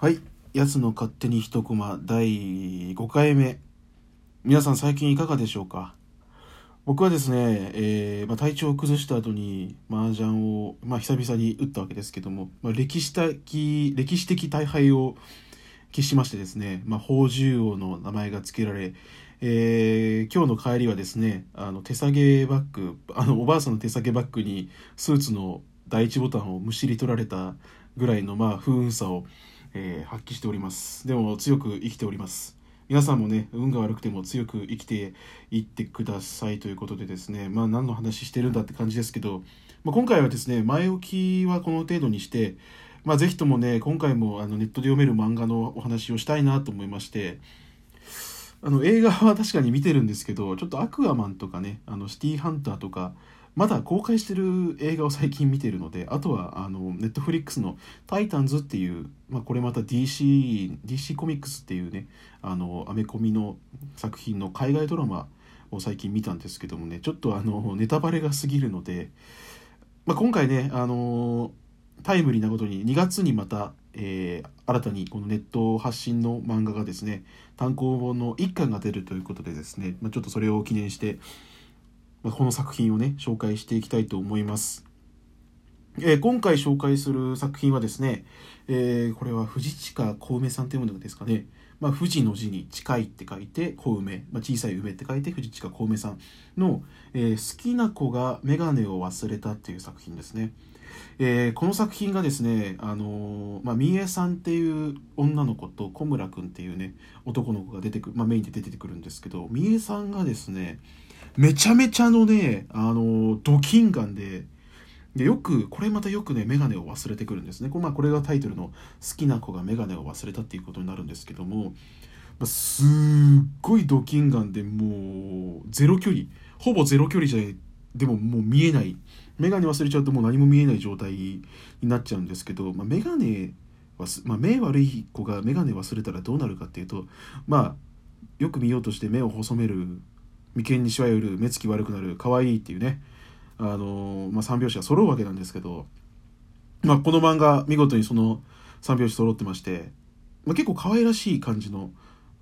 はい。やつの勝手に一コマ第5回目。皆さん最近いかがでしょうか？僕はですね、えーまあ、体調を崩した後に麻雀を、まあ、久々に打ったわけですけども、まあ、歴史的、歴史的大敗を決しましてですね、まあ、宝珠王の名前が付けられ、えー今日の帰りはですね、あの手提げバッグ、あのおばあさんの手提げバッグにスーツの第一ボタンをむしり取られたぐらいのまあ不運さを、えー発揮しております。でも強く生きております。皆さんもね、運が悪くても強く生きていってくださいということでですね、まあ何の話してるんだって感じですけど、まあ、今回はですね、前置きはこの程度にして、まあぜひともね、今回もあのネットで読める漫画のお話をしたいなと思いまして、あの映画は確かに見てるんですけどちょっとアクアマンとかねあのシティーハンターとかまだ公開してる映画を最近見てるのであとはあのネットフリックスの「タイタンズ」っていう、まあ、これまた DC, DC コミックスっていうねあのアメコミの作品の海外ドラマを最近見たんですけどもねちょっとあのネタバレが過ぎるので、まあ、今回ねあのタイムリーなことに2月にまた、えー新たにこのネット発信の漫画がですね単行本の1巻が出るということでですね、まあ、ちょっとそれを記念して、この作品をね紹介していきたいと思います。えー今回紹介する作品はですね、えーこれは藤近小梅さんというものですかね、まあ、富士の字に近いって書いて小梅、まあ、小さい梅って書いて藤近小梅さんの、えー好きな子が眼鏡を忘れたっていう作品ですね。えーこの作品がですね、あのーまあ、三重さんっていう女の子と小村君っていうね男の子が出てくる、まあ、メインで出てくるんですけど三重さんがですねめちゃめちゃのね、あのドキンガンででよくこれまたよくね眼鏡を忘れてくるんですね。これ,、まあ、これがタイトルの「好きな子が眼鏡を忘れた」っていうことになるんですけども、ま、すっごいドキンガンでもうゼロ距離。ほぼゼロ距離じゃでももう見えない。眼鏡忘れちゃうともう何も見えない状態になっちゃうんですけど、まあ、眼鏡は、まあ、目悪い子が眼鏡忘れたらどうなるかっていうとまあよく見ようとして目を細める眉間にしわ寄る目つき悪くなる可愛いっていうねあのまあ、三拍子が揃うわけなんですけど、まあ、この漫画見事にその三拍子揃ってまして、まあ、結構可愛らしい感じの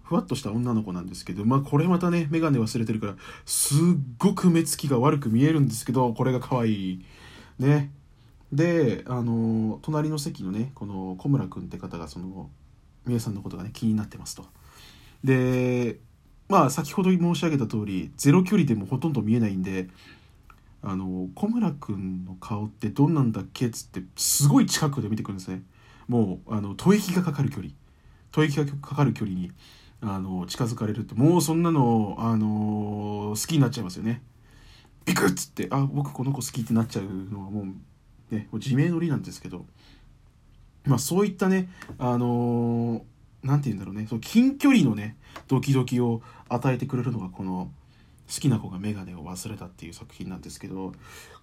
ふわっとした女の子なんですけど、まあ、これまたね眼鏡忘れてるからすっごく目つきが悪く見えるんですけどこれが可愛いね。であの隣の席のねこの小村君って方がその三重さんのことがね気になってますと。でまあ先ほど申し上げた通りゼロ距離でもほとんど見えないんであの小村君の顔ってどんなんだっけっつってすごい近くで見てくるんですね。もうあの吐息がかかる距離。吐息がかかる距離にあの近づかれるともうそんなのあの好きになっちゃいますよね。ビクッつってあ僕この子好きってなっちゃうのはもうね自明の理なんですけど。まあそういったねあのなんて言うんだろうね。その近距離のねドキドキを与えてくれるのがこの好きな子が眼鏡を忘れたっていう作品なんですけど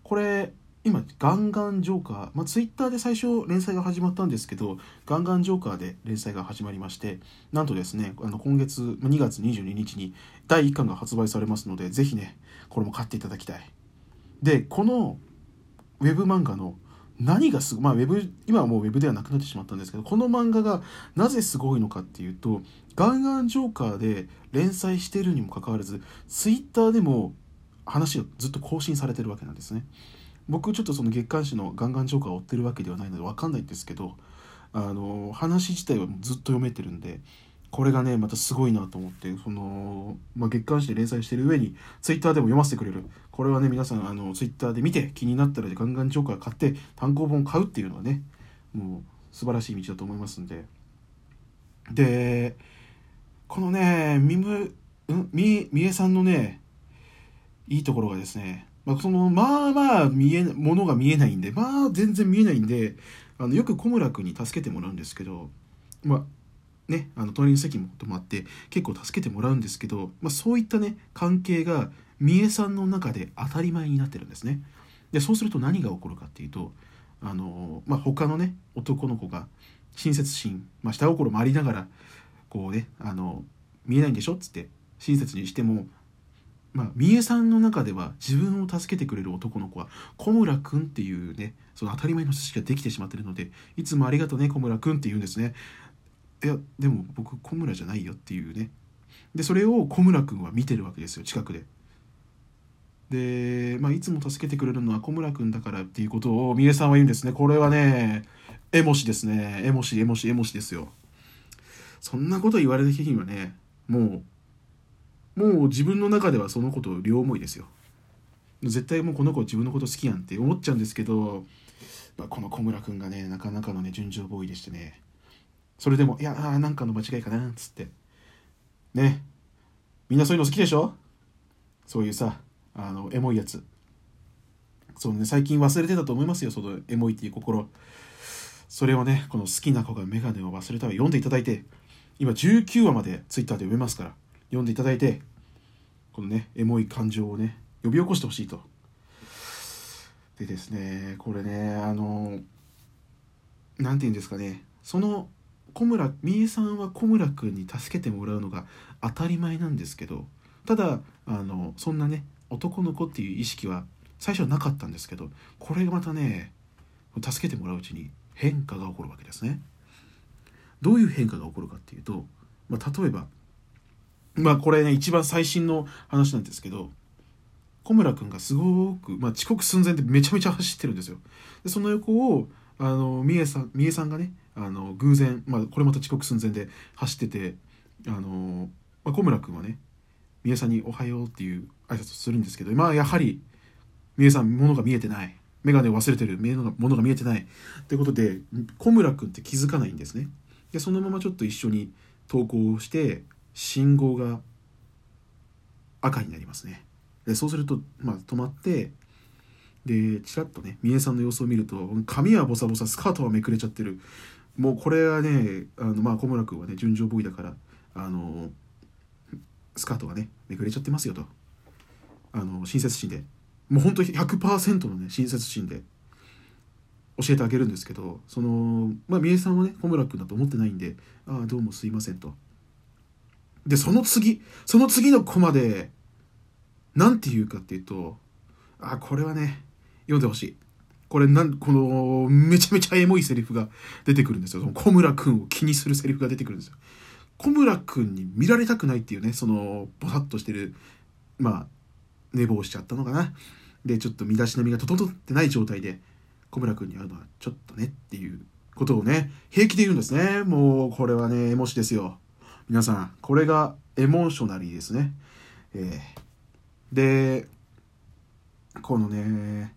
これ今ガンガンジョーカー、まあ、ツイッターで最初連載が始まったんですけどガンガンジョーカーで連載が始まりましてなんとですねあの今月2月22日に第1巻が発売されますのでぜひねこれも買っていただきたい。でこのウェブ漫画の何がすごいまあウェブ今はもうウェブではなくなってしまったんですけどこの漫画がなぜすごいのかっていうとガンガンジョーカーで連載しているにもかかわらずツイッターでも話がずっと更新されてるわけなんですね。僕ちょっとその月刊誌のガンガンジョーカーを追ってるわけではないので分かんないんですけどあの話自体はずっと読めてるんでこれがねまたすごいなと思ってその、まあ、月刊誌で連載してる上にツイッターでも読ませてくれる。これはね皆さんあのツイッターで見て気になったらガンガンジョーカー買って単行本買うっていうのはねもう素晴らしい道だと思いますんで。でこのねみむみみえさんのねいいところがですね、まあ、そのまあまあ見えものが見えないんでまあ全然見えないんであのよく小村君に助けてもらうんですけどまあねあの隣の席も泊まって結構助けてもらうんですけど、まあ、そういったね関係が三重さんの中で当たり前になってるんですね。でそうすると何が起こるかっていうとあの、まあ、他のね男の子が親切心、まあ、下心もありながらこうねあの見えないんでしょっつって親切にしてもまあ、三重さんの中では自分を助けてくれる男の子は小村くんっていうねその当たり前の知識ができてしまってるのでいつもありがとうね小村くんって言うんですねいやでも僕小村じゃないよっていうね。でそれを小村君は見てるわけですよ近くで。で、まあ、いつも助けてくれるのは小村君だからっていうことを三重さんは言うんですね。これはねエモシですね。エモシエモシエモシですよ。そんなこと言われた日にはねもうもう自分の中ではそのこと両思いですよ。絶対もうこの子自分のこと好きやんって思っちゃうんですけど、まあ、この小村君がねなかなかのね純情ボーイでしてね。それでも「いやーなんかの間違いかな」つって。ね。みんなそういうの好きでしょ？そういうさあのエモいやつ。そうね最近忘れてたと思いますよそのエモいっていう心。それをねこの好きな子が眼鏡を忘れたら読んでいただいて。今19話まで Twitter で読めますから。読んでいただいてこのねエモい感情をね呼び起こしてほしいと。でですねこれねあの何て言うんですかね。その小村みえさんは小村君に助けてもらうのが当たり前なんですけどただあのそんなね男の子っていう意識は最初はなかったんですけどこれがまたね助けてもらううちに変化が起こるわけですね。どういう変化が起こるかっていうと、まあ、例えばまあこれね一番最新の話なんですけど小村君がすごく、まあ、遅刻寸前でめちゃめちゃ走ってるんですよ。でその横をあの三重さん三重さんがねあの偶然、まあ、これまた遅刻寸前で走っててあの、まあ、小村君はね三重さんに「おはよう」っていう挨拶をするんですけどまあやはり三重さん物が見えてない。眼鏡を忘れてる物が見えてない。ということで小村君って気づかないんですね。でそのままちょっと一緒に投稿して信号が赤になりますね。でそうすると、まあ、止まってでちらっとね三重さんの様子を見ると髪はボサボサスカートはめくれちゃってる。もうこれはねあの、まあ、小村君はね純情ボーイだからあのスカートがねめくれちゃってますよとあの親切心でもうほんと100%のね親切心で教えてあげるんですけどそのまあ三重さんはね小村君だと思ってないんで「ああどうもすいません」と。でその次その次のコマで何て言うかっていうとあこれはね読んでほしい。これなんこのめちゃめちゃエモいセリフが出てくるんですよ。その小村君を気にするセリフが出てくるんですよ。小村君に見られたくないっていうねそのボサッとしてるまあ寝坊しちゃったのかな。でちょっと身だしなみが整ってない状態で小村君に会うのはちょっとねっていうことをね平気で言うんですねもうこれはねエモしですよ皆さんこれがエモーショナリーですねえー、でこのね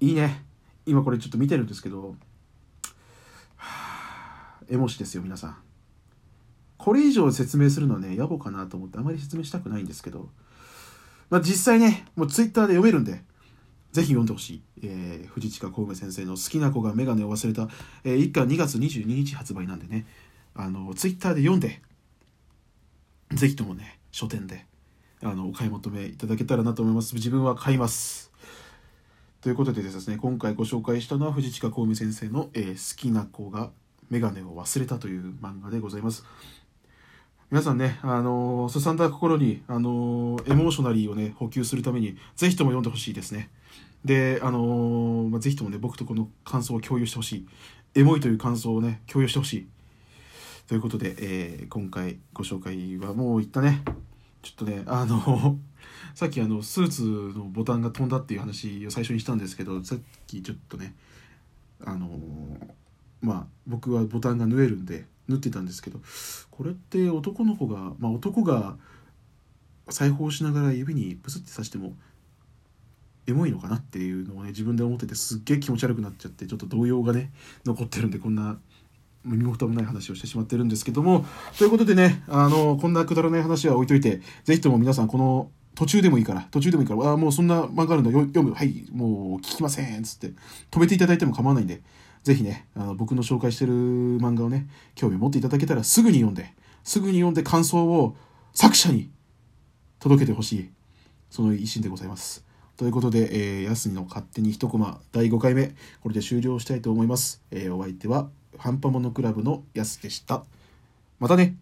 いいね今これちょっと見てるんですけど、はあ、エモしですよ皆さんこれ以上説明するのはね野暮かなと思ってあまり説明したくないんですけどまあ、実際ね、もうツイッターで読めるんで、ぜひ読んでほしい。えー、藤近小梅先生の好きな子がメガネを忘れた、えー、一巻2月22日発売なんでね、あの、ツイッターで読んで、ぜひともね、書店で、あの、お買い求めいただけたらなと思います。自分は買います。ということでですね、今回ご紹介したのは藤近小梅先生の、えー、好きな子がメガネを忘れたという漫画でございます。皆さんね、あのー、すさんだ心に、あのー、エモーショナリーをね、補給するために、ぜひとも読んでほしいですね。で、あのー、まあ、ぜひともね、僕とこの感想を共有してほしい。エモいという感想をね、共有してほしい。ということで、えー、今回ご紹介はもういったね。ちょっとね、あのさっきあの、スーツのボタンが飛んだっていう話を最初にしたんですけど、さっきちょっとね、あのまあ、僕はボタンが縫えるんで、縫ってたんですけどこれって男の子がまあ男が裁縫しながら指にプスって刺してもエモいのかなっていうのをね自分で思っててすっげえ気持ち悪くなっちゃってちょっと動揺がね残ってるんでこんな身も蓋もない話をしてしまってるんですけどもということでねあのこんなくだらない話は置いといて是非とも皆さんこの途中でもいいから途中でもいいからあもうそんな漫画あるんだ読むはいもう聞きませんつって止めていただいても構わないんでぜひね、あの僕の紹介してる漫画をね、興味を持っていただけたらすぐに読んで、すぐに読んで感想を作者に届けてほしい、その一心でございます。ということで、えー、やすみの勝手に一コマ第5回目、これで終了したいと思います。えー、お相手は、ハンパモノクラブのやすでした。またね